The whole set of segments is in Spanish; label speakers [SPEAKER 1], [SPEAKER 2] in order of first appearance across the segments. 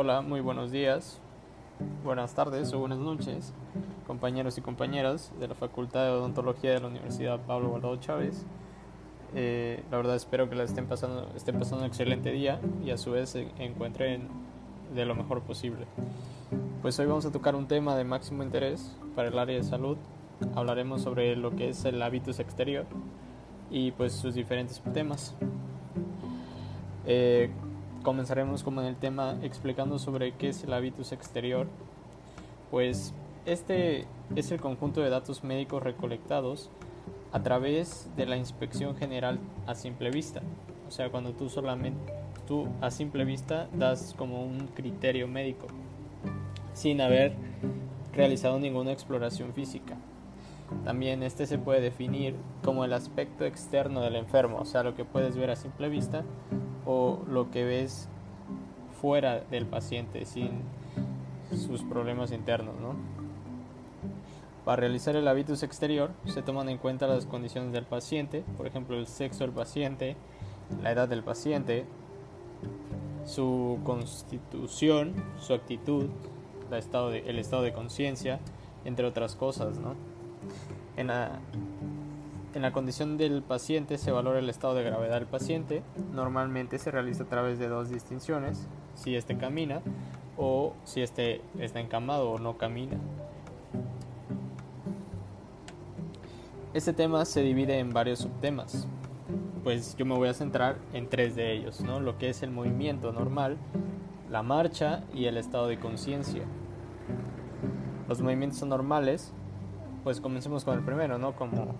[SPEAKER 1] Hola, muy buenos días, buenas tardes o buenas noches, compañeros y compañeras de la Facultad de Odontología de la Universidad Pablo Guardado Chávez. Eh, la verdad espero que la estén pasando, estén pasando un excelente día y a su vez se encuentren de lo mejor posible. Pues hoy vamos a tocar un tema de máximo interés para el área de salud. Hablaremos sobre lo que es el hábitus exterior y pues sus diferentes temas. Eh, comenzaremos como en el tema explicando sobre qué es el hábitus exterior. Pues este es el conjunto de datos médicos recolectados a través de la inspección general a simple vista. O sea, cuando tú solamente tú a simple vista das como un criterio médico sin haber realizado ninguna exploración física. También este se puede definir como el aspecto externo del enfermo, o sea, lo que puedes ver a simple vista o lo que ves fuera del paciente sin sus problemas internos, ¿no? Para realizar el hábitus exterior se toman en cuenta las condiciones del paciente, por ejemplo el sexo del paciente, la edad del paciente, su constitución, su actitud, el estado de conciencia, entre otras cosas. ¿no? En, la, en la condición del paciente se valora el estado de gravedad del paciente. Normalmente se realiza a través de dos distinciones, si éste camina o si éste está encamado o no camina. Este tema se divide en varios subtemas, pues yo me voy a centrar en tres de ellos, ¿no? lo que es el movimiento normal, la marcha y el estado de conciencia. Los movimientos anormales, pues comencemos con el primero, ¿no? Como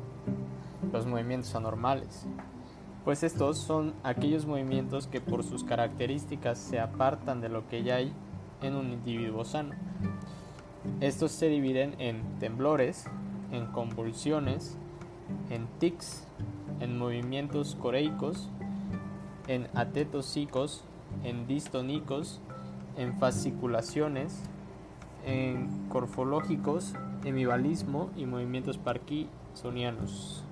[SPEAKER 1] los movimientos anormales. Pues estos son aquellos movimientos que por sus características se apartan de lo que ya hay en un individuo sano. Estos se dividen en temblores, en convulsiones, en tics, en movimientos coreicos, en atetosicos, en distonicos, en fasciculaciones, en corfológicos, hemibalismo y movimientos parkinsonianos.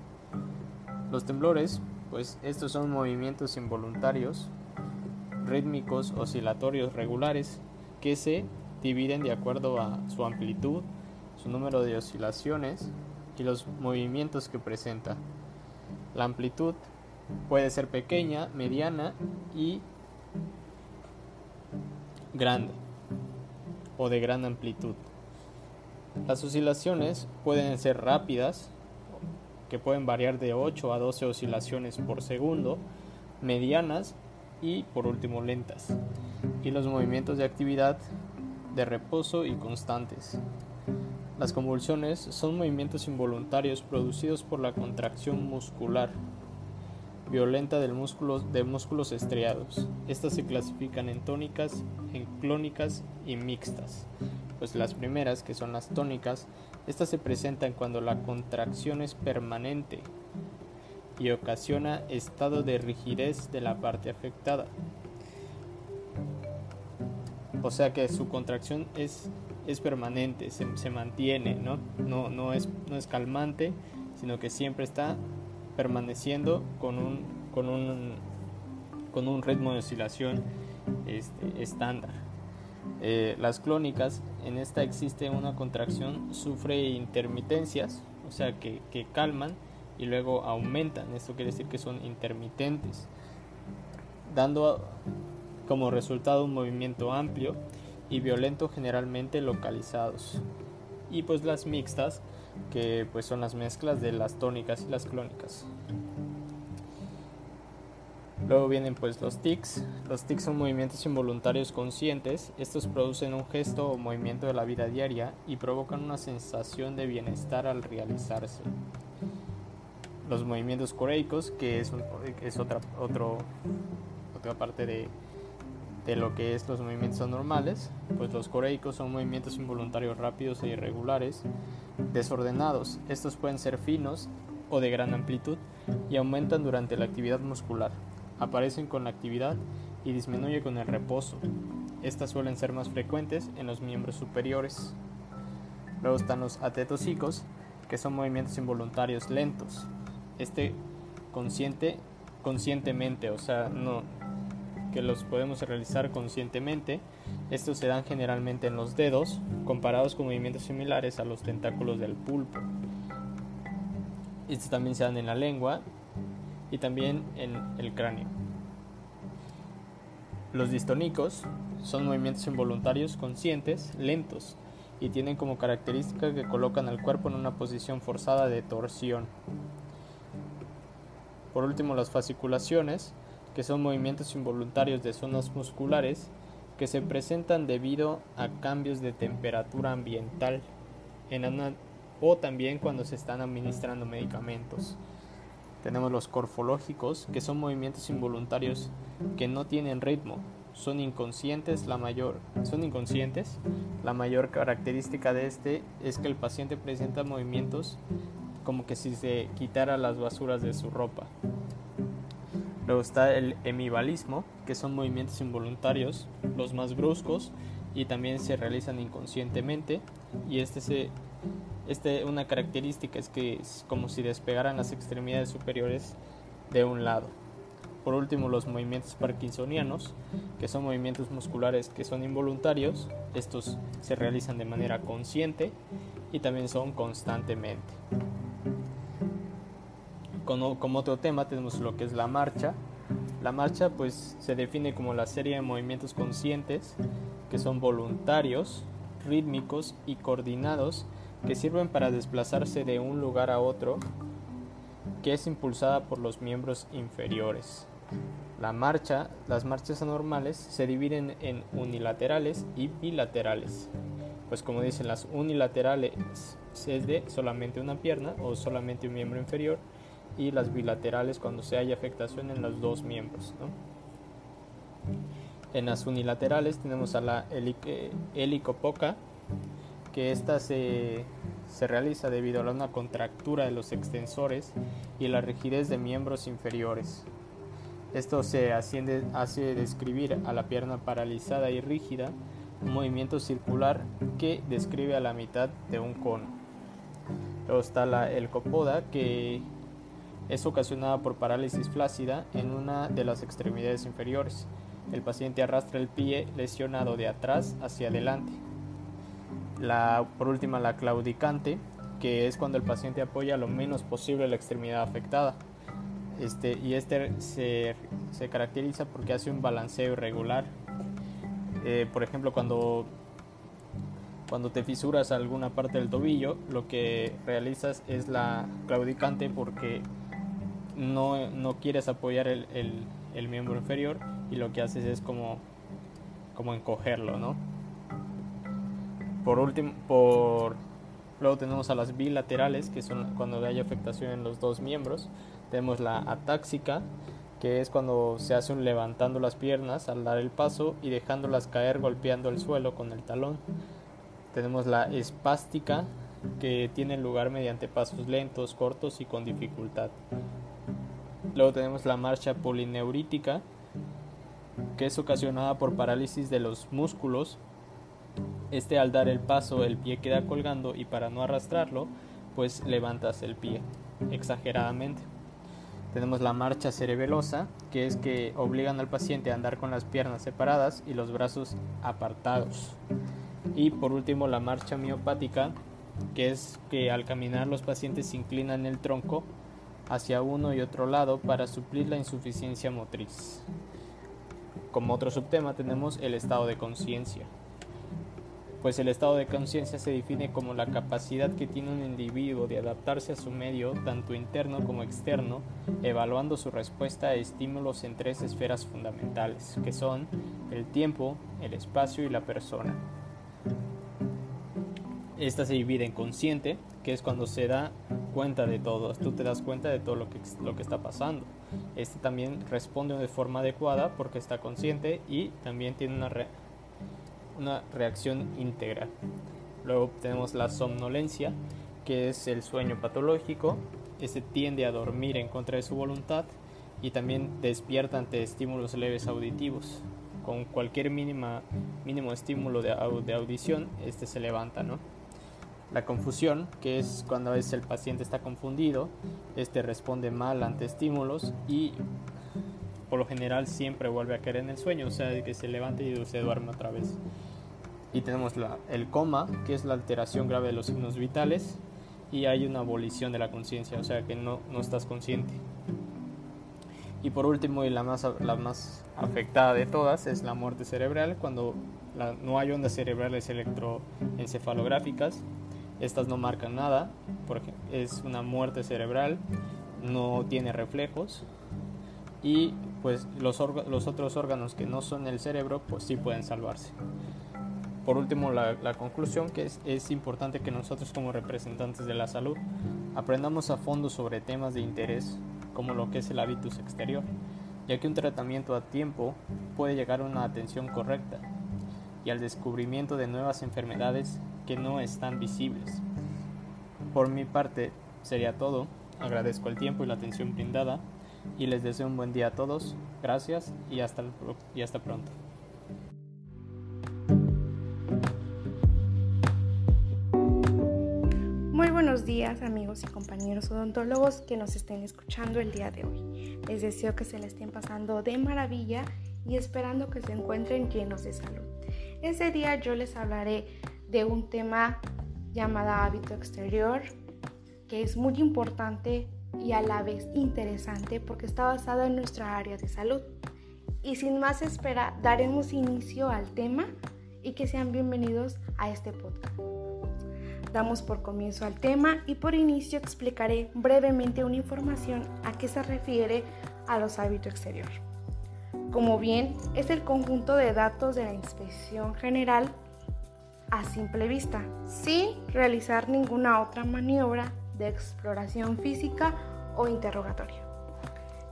[SPEAKER 1] Los temblores, pues estos son movimientos involuntarios, rítmicos, oscilatorios regulares, que se dividen de acuerdo a su amplitud, su número de oscilaciones y los movimientos que presenta. La amplitud puede ser pequeña, mediana y grande o de gran amplitud. Las oscilaciones pueden ser rápidas, que pueden variar de 8 a 12 oscilaciones por segundo, medianas y por último lentas. Y los movimientos de actividad de reposo y constantes. Las convulsiones son movimientos involuntarios producidos por la contracción muscular violenta del músculo, de músculos estriados. Estas se clasifican en tónicas, en clónicas y mixtas. Pues las primeras, que son las tónicas, estas se presentan cuando la contracción es permanente y ocasiona estado de rigidez de la parte afectada. O sea que su contracción es, es permanente, se, se mantiene, ¿no? No, no, es, no es calmante, sino que siempre está permaneciendo con un, con un, con un ritmo de oscilación este, estándar. Eh, las clónicas, en esta existe una contracción, sufre intermitencias, o sea que, que calman y luego aumentan. Esto quiere decir que son intermitentes, dando como resultado un movimiento amplio y violento generalmente localizados. Y pues las mixtas que pues son las mezclas de las tónicas y las clónicas. Luego vienen pues los tics. Los tics son movimientos involuntarios conscientes. Estos producen un gesto o movimiento de la vida diaria y provocan una sensación de bienestar al realizarse. Los movimientos coreicos, que es, otra, parte de, de lo que es los movimientos anormales, pues los coreicos son movimientos involuntarios rápidos e irregulares, desordenados. Estos pueden ser finos o de gran amplitud y aumentan durante la actividad muscular. Aparecen con la actividad y disminuyen con el reposo. Estas suelen ser más frecuentes en los miembros superiores. Luego están los atetosicos, que son movimientos involuntarios lentos. Este consciente, conscientemente, o sea, no, que los podemos realizar conscientemente. Estos se dan generalmente en los dedos, comparados con movimientos similares a los tentáculos del pulpo. Estos también se dan en la lengua y también en el cráneo. Los distónicos son movimientos involuntarios conscientes, lentos, y tienen como característica que colocan al cuerpo en una posición forzada de torsión. Por último, las fasciculaciones, que son movimientos involuntarios de zonas musculares que se presentan debido a cambios de temperatura ambiental o también cuando se están administrando medicamentos. Tenemos los corfológicos, que son movimientos involuntarios que no tienen ritmo, son inconscientes, la mayor son inconscientes. La mayor característica de este es que el paciente presenta movimientos como que si se quitara las basuras de su ropa. Luego está el hemibalismo, que son movimientos involuntarios, los más bruscos y también se realizan inconscientemente. Y este se este, una característica es que es como si despegaran las extremidades superiores de un lado. Por último, los movimientos parkinsonianos, que son movimientos musculares que son involuntarios. Estos se realizan de manera consciente y también son constantemente. Como, como otro tema tenemos lo que es la marcha. La marcha pues se define como la serie de movimientos conscientes que son voluntarios, rítmicos y coordinados que sirven para desplazarse de un lugar a otro, que es impulsada por los miembros inferiores. La marcha, las marchas anormales se dividen en unilaterales y bilaterales. Pues como dicen las unilaterales es de solamente una pierna o solamente un miembro inferior y las bilaterales cuando se haya afectación en los dos miembros. En las unilaterales tenemos a la helicopoca que esta se, realiza debido a una contractura de los extensores y la rigidez de miembros inferiores. Esto se hace describir a la pierna paralizada y rígida, un movimiento circular que describe a la mitad de un cono. Luego está la elcopoda, que es ocasionada por parálisis flácida en una de las extremidades inferiores. El paciente arrastra el pie lesionado de atrás hacia adelante la, por última, la claudicante, que es cuando el paciente apoya lo menos posible la extremidad afectada. Este, y este se, se caracteriza porque hace un balanceo irregular. Eh, por ejemplo, cuando, cuando te fisuras alguna parte del tobillo, lo que realizas es la claudicante porque no, no quieres apoyar el, el, el, miembro inferior y lo que haces es como, como encogerlo, ¿no? Por último, por luego tenemos a las bilaterales, que son cuando hay afectación en los dos miembros. Tenemos la atáxica, que es cuando se hace levantando las piernas al dar el paso y dejándolas caer golpeando el suelo con el talón. Tenemos la espástica, que tiene lugar mediante pasos lentos, cortos y con dificultad. Luego tenemos la marcha polineurítica, que es ocasionada por parálisis de los músculos este al dar el paso el pie queda colgando y para no arrastrarlo, pues levantas el pie exageradamente. Tenemos la marcha cerebelosa, que es que obligan al paciente a andar con las piernas separadas y los brazos apartados. Y por último la marcha miopática, que es que al caminar los pacientes inclinan el tronco hacia uno y otro lado para suplir la insuficiencia motriz. Como otro subtema tenemos el estado de conciencia pues el estado de conciencia se define como la capacidad que tiene un individuo de adaptarse a su medio, tanto interno como externo, evaluando su respuesta a estímulos en tres esferas fundamentales, que son el tiempo, el espacio y la persona. Esta se divide en consciente, que es cuando se da cuenta de todo, tú te das cuenta de todo lo que, lo que está pasando. Este también responde de forma adecuada porque está consciente y también tiene una una reacción íntegra. Luego tenemos la somnolencia, que es el sueño patológico. Este tiende a dormir en contra de su voluntad y también despierta ante estímulos leves auditivos. Con cualquier mínima, mínimo estímulo de, de audición, este se levanta, ¿no? La confusión, que es cuando es el paciente está confundido, este responde mal ante estímulos y por lo general siempre vuelve a caer en el sueño, o sea, que se levante y se duerme otra vez. Y tenemos la, el coma, que es la alteración grave de los signos vitales, y hay una abolición de la conciencia, o sea que no, no estás consciente. Y por último, y la más, la más afectada de todas, es la muerte cerebral, cuando no hay ondas cerebrales electroencefalográficas. Estas no marcan nada, porque es una muerte cerebral, no tiene reflejos y pues los, los otros órganos que no son el cerebro pues sí pueden salvarse. Por último, la, conclusión que es, importante que nosotros como representantes de la salud aprendamos a fondo sobre temas de interés como lo que es el hábitus exterior, ya que un tratamiento a tiempo puede llegar a una atención correcta y al descubrimiento de nuevas enfermedades que no están visibles. Por mi parte sería todo, agradezco el tiempo y la atención brindada y les deseo un buen día a todos, gracias y hasta pronto.
[SPEAKER 2] Buenos días amigos y compañeros odontólogos que nos estén escuchando el día de hoy. Les deseo que se les estén pasando de maravilla y esperando que se encuentren llenos de salud. Ese día yo les hablaré de un tema llamado hábito exterior, que es muy importante y a la vez interesante porque está basado en nuestra área de salud. Y sin más espera, daremos inicio al tema y que sean bienvenidos a este podcast. Damos por comienzo al tema y por inicio explicaré brevemente una información a qué se refiere a los hábitos exterior como bien es el conjunto de datos de la inspección general a simple vista, sin realizar ninguna otra maniobra de exploración física o interrogatorio.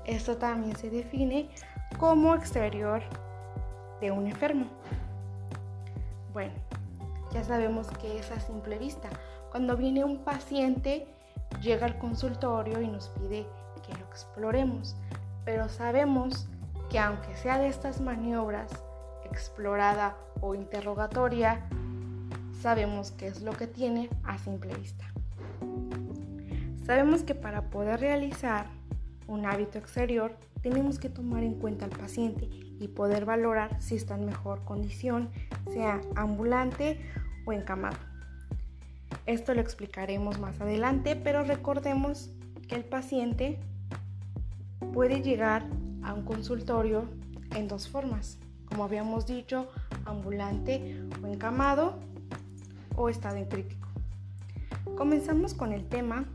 [SPEAKER 2] Esto también se define como exterior de un enfermo. Bueno, ya sabemos que es a simple vista. Cuando viene un paciente, llega al consultorio y nos pide que lo exploremos, pero sabemos que aunque sea de estas maniobras, explorada o interrogatoria, sabemos qué es lo que tiene a simple vista. Sabemos que para poder realizar un hábito exterior tenemos que tomar en cuenta al paciente y poder valorar si está en mejor condición, sea ambulante o encamado. Esto lo explicaremos más adelante, pero recordemos que el paciente puede llegar a un consultorio en dos formas, como habíamos dicho, ambulante o encamado o estado en crítico. Comenzamos con el tema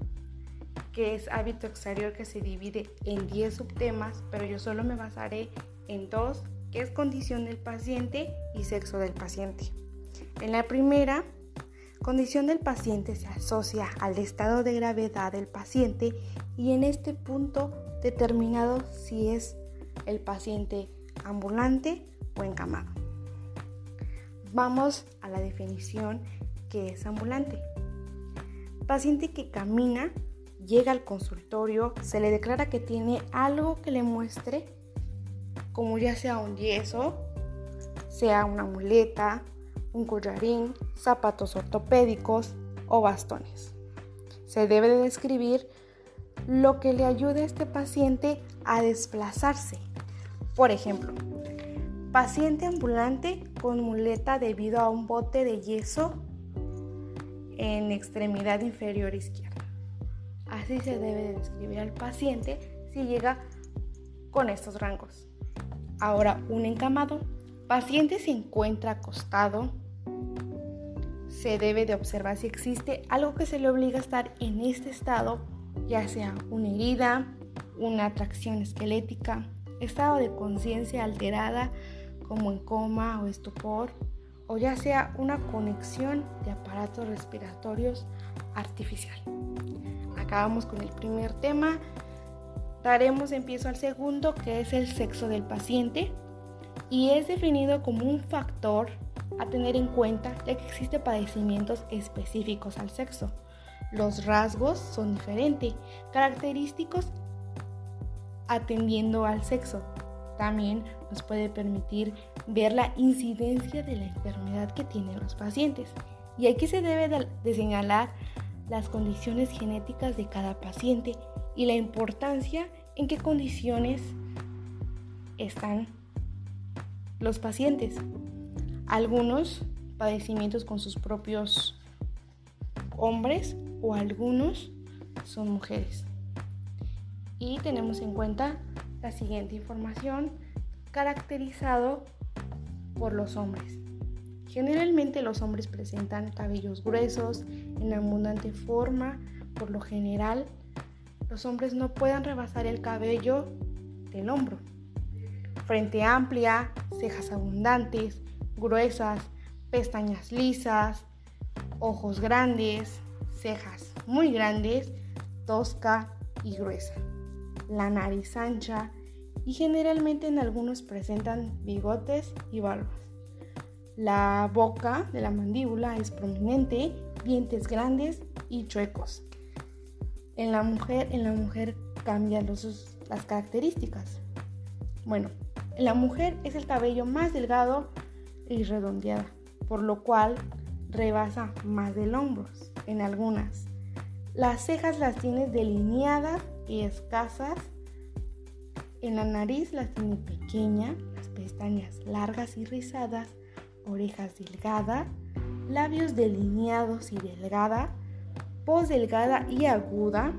[SPEAKER 2] que es hábito exterior que se divide en 10 subtemas, pero yo solo me basaré en dos, que es condición del paciente y sexo del paciente. En la primera, condición del paciente se asocia al estado de gravedad del paciente y en este punto determinado si es el paciente ambulante o encamado. Vamos a la definición que es ambulante. Paciente que camina, llega al consultorio, se le declara que tiene algo que le muestre, como ya sea un yeso, sea una muleta, un collarín, zapatos ortopédicos o bastones. Se debe de describir lo que le ayude a este paciente a desplazarse. Por ejemplo, paciente ambulante con muleta debido a un bote de yeso en extremidad inferior izquierda. Así se debe describir al paciente si llega con estos rangos. Ahora, un encamado. Paciente se encuentra acostado. Se debe de observar si existe algo que se le obliga a estar en este estado ya sea una herida, una atracción esquelética, estado de conciencia alterada como en coma o estupor, o ya sea una conexión de aparatos respiratorios artificial. Acabamos con el primer tema. Daremos empiezo al segundo, que es el sexo del paciente, y es definido como un factor a tener en cuenta ya que existen padecimientos específicos al sexo los rasgos son diferentes, característicos atendiendo al sexo. También nos puede permitir ver la incidencia de la enfermedad que tienen los pacientes. Y aquí se debe de señalar las condiciones genéticas de cada paciente y la importancia en qué condiciones están los pacientes. Algunos padecimientos con sus propios hombres o algunos son mujeres. Y tenemos en cuenta la siguiente información caracterizado por los hombres. Generalmente los hombres presentan cabellos gruesos en abundante forma, por lo general los hombres no pueden rebasar el cabello del hombro. Frente amplia, cejas abundantes, gruesas, pestañas lisas, ojos grandes, cejas muy grandes, tosca y gruesa. La nariz ancha y generalmente en algunos presentan bigotes y barbas. La boca de la mandíbula es prominente, dientes grandes y chuecos. En la mujer, en la mujer cambian los, las características. Bueno, en la mujer es el cabello más delgado y redondeado, por lo cual rebasa más del hombro en algunas. Las cejas las tiene delineadas y escasas. En la nariz las tiene pequeña, las pestañas largas y rizadas, orejas delgadas, labios delineados y delgada, voz delgada y aguda,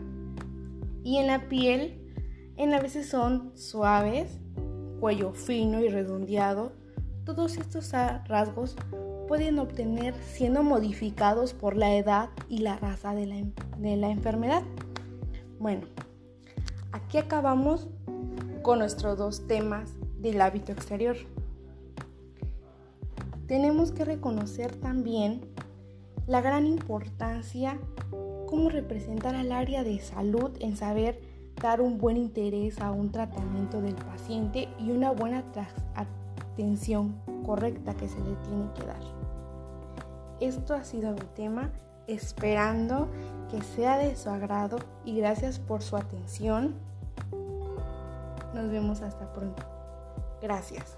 [SPEAKER 2] y en la piel en a veces son suaves, cuello fino y redondeado. Todos estos rasgos pueden obtener siendo modificados por la edad y la raza de la, de la enfermedad. Bueno, aquí acabamos con nuestros dos temas del hábito exterior. Tenemos que reconocer también la gran importancia cómo representar al área de salud en saber dar un buen interés a un tratamiento del paciente y una buena correcta que se le tiene que dar. Esto ha sido mi tema, esperando que sea de su agrado y gracias por su atención. Nos vemos hasta pronto. Gracias.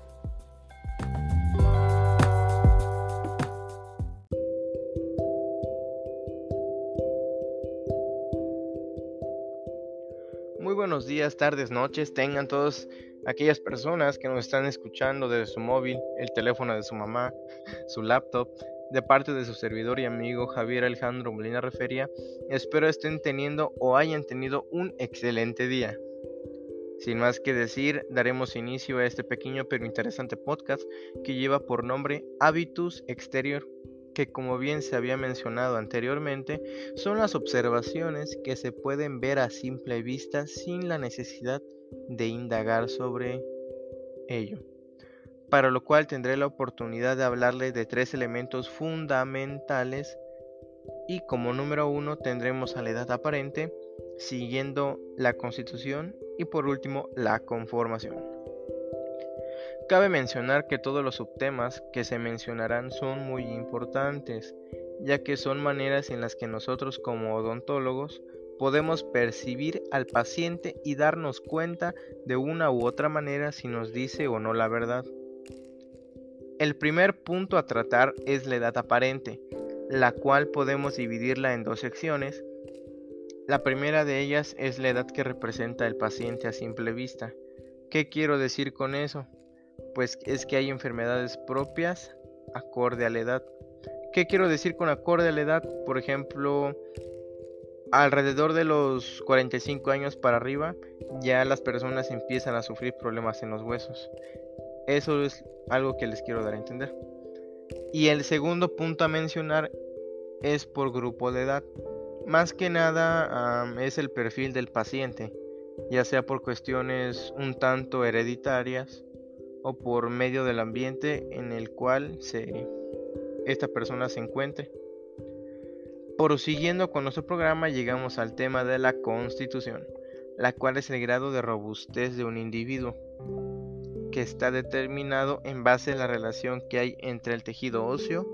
[SPEAKER 3] buenos días, tardes, noches tengan todas aquellas personas que nos están escuchando desde su móvil, el teléfono de su mamá, su laptop, de parte de su servidor y amigo Javier Alejandro Molina Refería. Espero estén teniendo o hayan tenido un excelente día. Sin más que decir, daremos inicio a este pequeño pero interesante podcast que lleva por nombre Habitus Exterior que como bien se había mencionado anteriormente, son las observaciones que se pueden ver a simple vista sin la necesidad de indagar sobre ello. Para lo cual tendré la oportunidad de hablarle de tres elementos fundamentales y como número uno tendremos a la edad aparente, siguiendo la constitución y por último la conformación. Cabe mencionar que todos los subtemas que se mencionarán son muy importantes, ya que son maneras en las que nosotros como odontólogos podemos percibir al paciente y darnos cuenta de una u otra manera si nos dice o no la verdad. El primer punto a tratar es la edad aparente, la cual podemos dividirla en dos secciones. La primera de ellas es la edad que representa el paciente a simple vista. ¿Qué quiero decir con eso? pues es que hay enfermedades propias acorde a la edad. ¿Qué quiero decir con acorde a la edad? Por ejemplo, alrededor de los 45 años para arriba, ya las personas empiezan a sufrir problemas en los huesos. Eso es algo que les quiero dar a entender. Y el segundo punto a mencionar es por grupo de edad. Más que nada es el perfil del paciente, ya sea por cuestiones un tanto hereditarias o por medio del ambiente en el cual se, esta persona se encuentre. Prosiguiendo con nuestro programa llegamos al tema de la constitución, la cual es el grado de robustez de un individuo, que está determinado en base a la relación que hay entre el tejido óseo,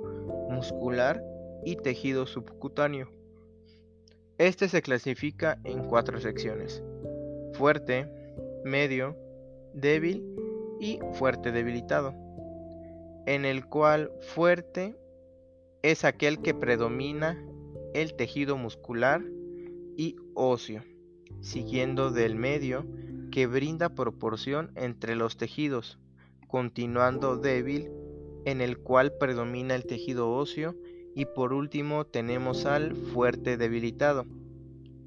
[SPEAKER 3] muscular y tejido subcutáneo. Este se clasifica en cuatro secciones, fuerte, medio, débil y fuerte debilitado, en el cual fuerte es aquel que predomina el tejido muscular y óseo, siguiendo del medio, que brinda proporción entre los tejidos, continuando débil, en el cual predomina el tejido óseo, y por último tenemos al fuerte debilitado.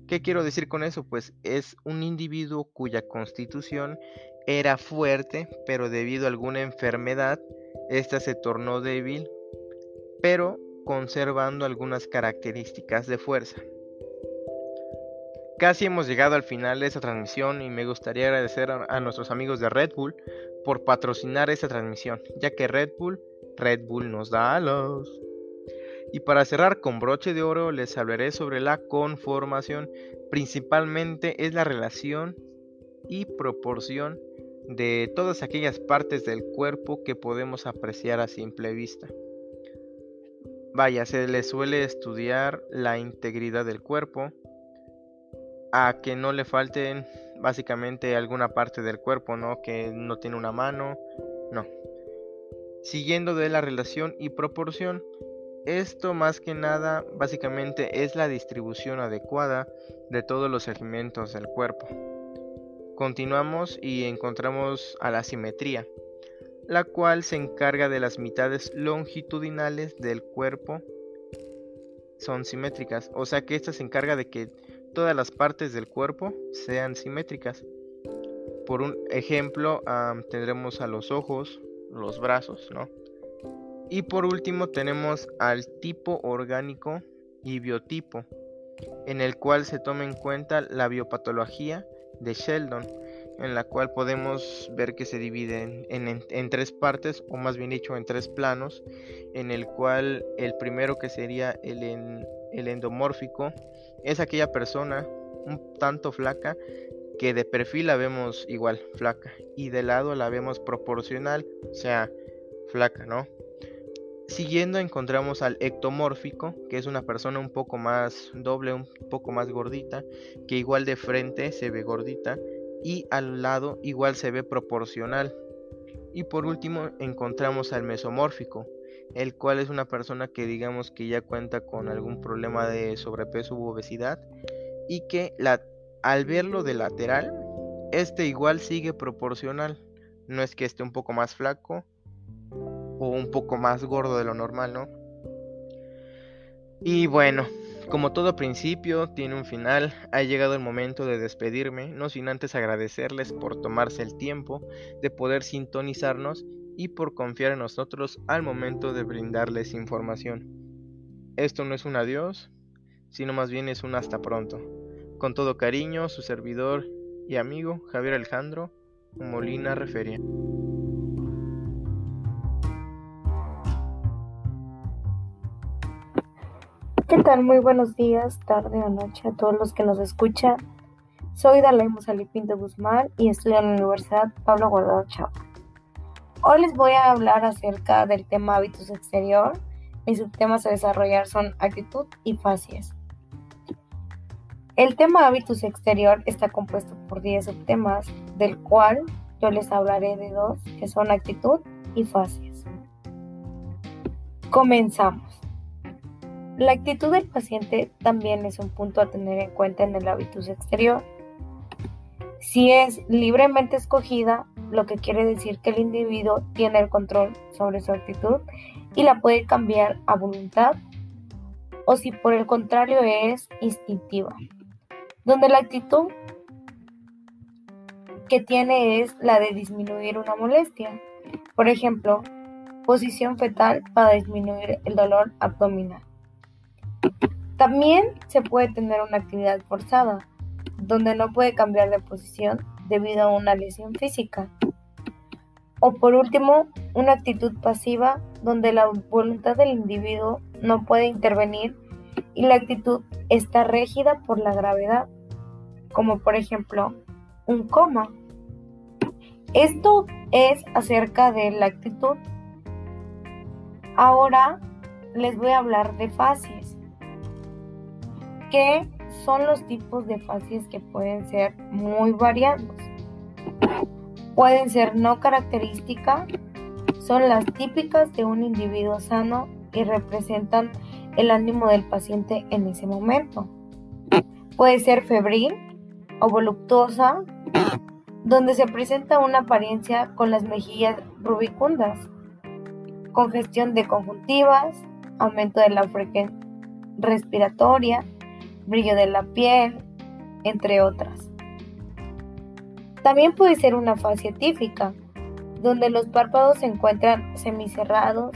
[SPEAKER 3] ¿Qué quiero decir con eso? Pues es un individuo cuya constitución era fuerte, pero debido a alguna enfermedad, ésta se tornó débil, pero conservando algunas características de fuerza. Casi hemos llegado al final de esta transmisión y me gustaría agradecer a, nuestros amigos de Red Bull por patrocinar esta transmisión, ya que Red Bull, Red Bull nos da alos. Y para cerrar con broche de oro les hablaré sobre la conformación, principalmente es la relación y proporción de todas aquellas partes del cuerpo que podemos apreciar a simple vista. Vaya, se le suele estudiar la integridad del cuerpo, a que no le falten básicamente alguna parte del cuerpo, ¿no? Que no tiene una mano, no. Siguiendo de la relación y proporción, esto más que nada básicamente es la distribución adecuada de todos los segmentos del cuerpo. Continuamos y encontramos a la simetría, la cual se encarga de las mitades longitudinales del cuerpo son simétricas, o sea que esta se encarga de que todas las partes del cuerpo sean simétricas. Por un ejemplo, tendremos a los ojos, los brazos, ¿no? Y por último tenemos al tipo orgánico y biotipo, en el cual se toma en cuenta la biopatología de Sheldon, en la cual podemos ver que se divide en, tres partes, o más bien dicho, en tres planos, en el cual el primero que sería el, el endomórfico es aquella persona un tanto flaca que de perfil la vemos igual, flaca, y de lado la vemos proporcional, o sea, flaca, ¿no? Siguiendo encontramos al ectomórfico, que es una persona un poco más doble, un poco más gordita, que igual de frente se ve gordita y al lado igual se ve proporcional. Y por último encontramos al mesomórfico, el cual es una persona que digamos que ya cuenta con algún problema de sobrepeso u obesidad y que al verlo de lateral, este igual sigue proporcional. No es que esté un poco más flaco o un poco más gordo de lo normal, ¿no? Y bueno, como todo principio tiene un final, ha llegado el momento de despedirme, no sin antes agradecerles por tomarse el tiempo de poder sintonizarnos y por confiar en nosotros al momento de brindarles información. Esto no es un adiós, sino más bien es un hasta pronto. Con todo cariño, su servidor y amigo Javier Alejandro Molina Referia.
[SPEAKER 4] ¿Qué tal? Muy buenos días, tarde o noche a todos los que nos escuchan. Soy Dalai Salipinto Guzmán y estudio en la Universidad Pablo Guardado Chávez. Hoy les voy a hablar acerca del tema hábitos exterior. Mis subtemas a desarrollar son actitud y facies. El tema hábitos exterior está compuesto por 10 subtemas, del cual yo les hablaré de dos, que son actitud y facies. Comenzamos. La actitud del paciente también es un punto a tener en cuenta en el hábitus exterior. Si es libremente escogida, lo que quiere decir que el individuo tiene el control sobre su actitud y la puede cambiar a voluntad, o si por el contrario es instintiva, donde la actitud que tiene es la de disminuir una molestia, por ejemplo, posición fetal para disminuir el dolor abdominal. También se puede tener una actividad forzada, donde no puede cambiar de posición debido a una lesión física. O por último, una actitud pasiva donde la voluntad del individuo no puede intervenir y la actitud está régida por la gravedad, como por ejemplo un coma. Esto es acerca de la actitud. Ahora les voy a hablar de fases, que son los tipos de fases que pueden ser muy variados. Pueden ser no características, son las típicas de un individuo sano y representan el ánimo del paciente en ese momento. Puede ser febril o voluptuosa donde se presenta una apariencia con las mejillas rubicundas, congestión de conjuntivas, aumento de la frecuencia respiratoria, brillo de la piel, entre otras. También puede ser una fase típica, donde los párpados se encuentran semicerrados,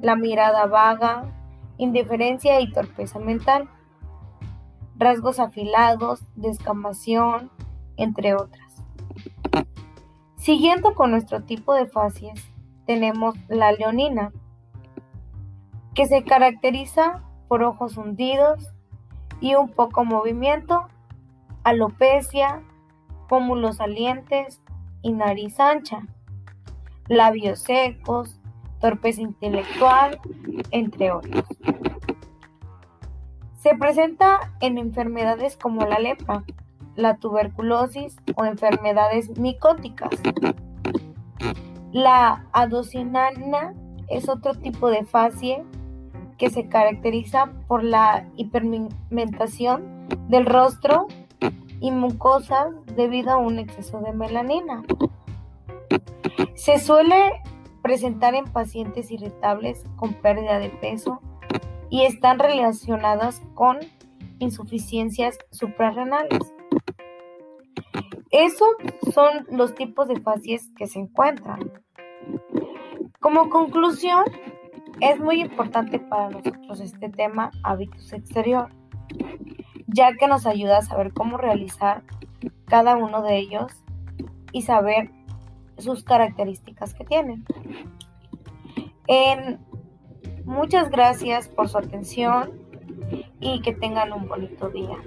[SPEAKER 4] la mirada vaga, indiferencia y torpeza mental, rasgos afilados, descamación, entre otras. Siguiendo con nuestro tipo de facies, tenemos la leonina, que se caracteriza por ojos hundidos y un poco movimiento, alopecia, pómulos salientes y nariz ancha, labios secos, torpeza intelectual, entre otros. Se presenta en enfermedades como la lepra, la tuberculosis o enfermedades micóticas. La adocinana es otro tipo de facie que se caracteriza por la hiperpigmentación del rostro y mucosas debido a un exceso de melanina. Se suele presentar en pacientes irritables con pérdida de peso y están relacionadas con insuficiencias suprarrenales. Esos son los tipos de facies que se encuentran. Como conclusión, es muy importante para nosotros este tema hábitos exterior, ya que nos ayuda a saber cómo realizar cada uno de ellos y saber sus características que tienen. muchas gracias por su atención y que tengan un bonito día.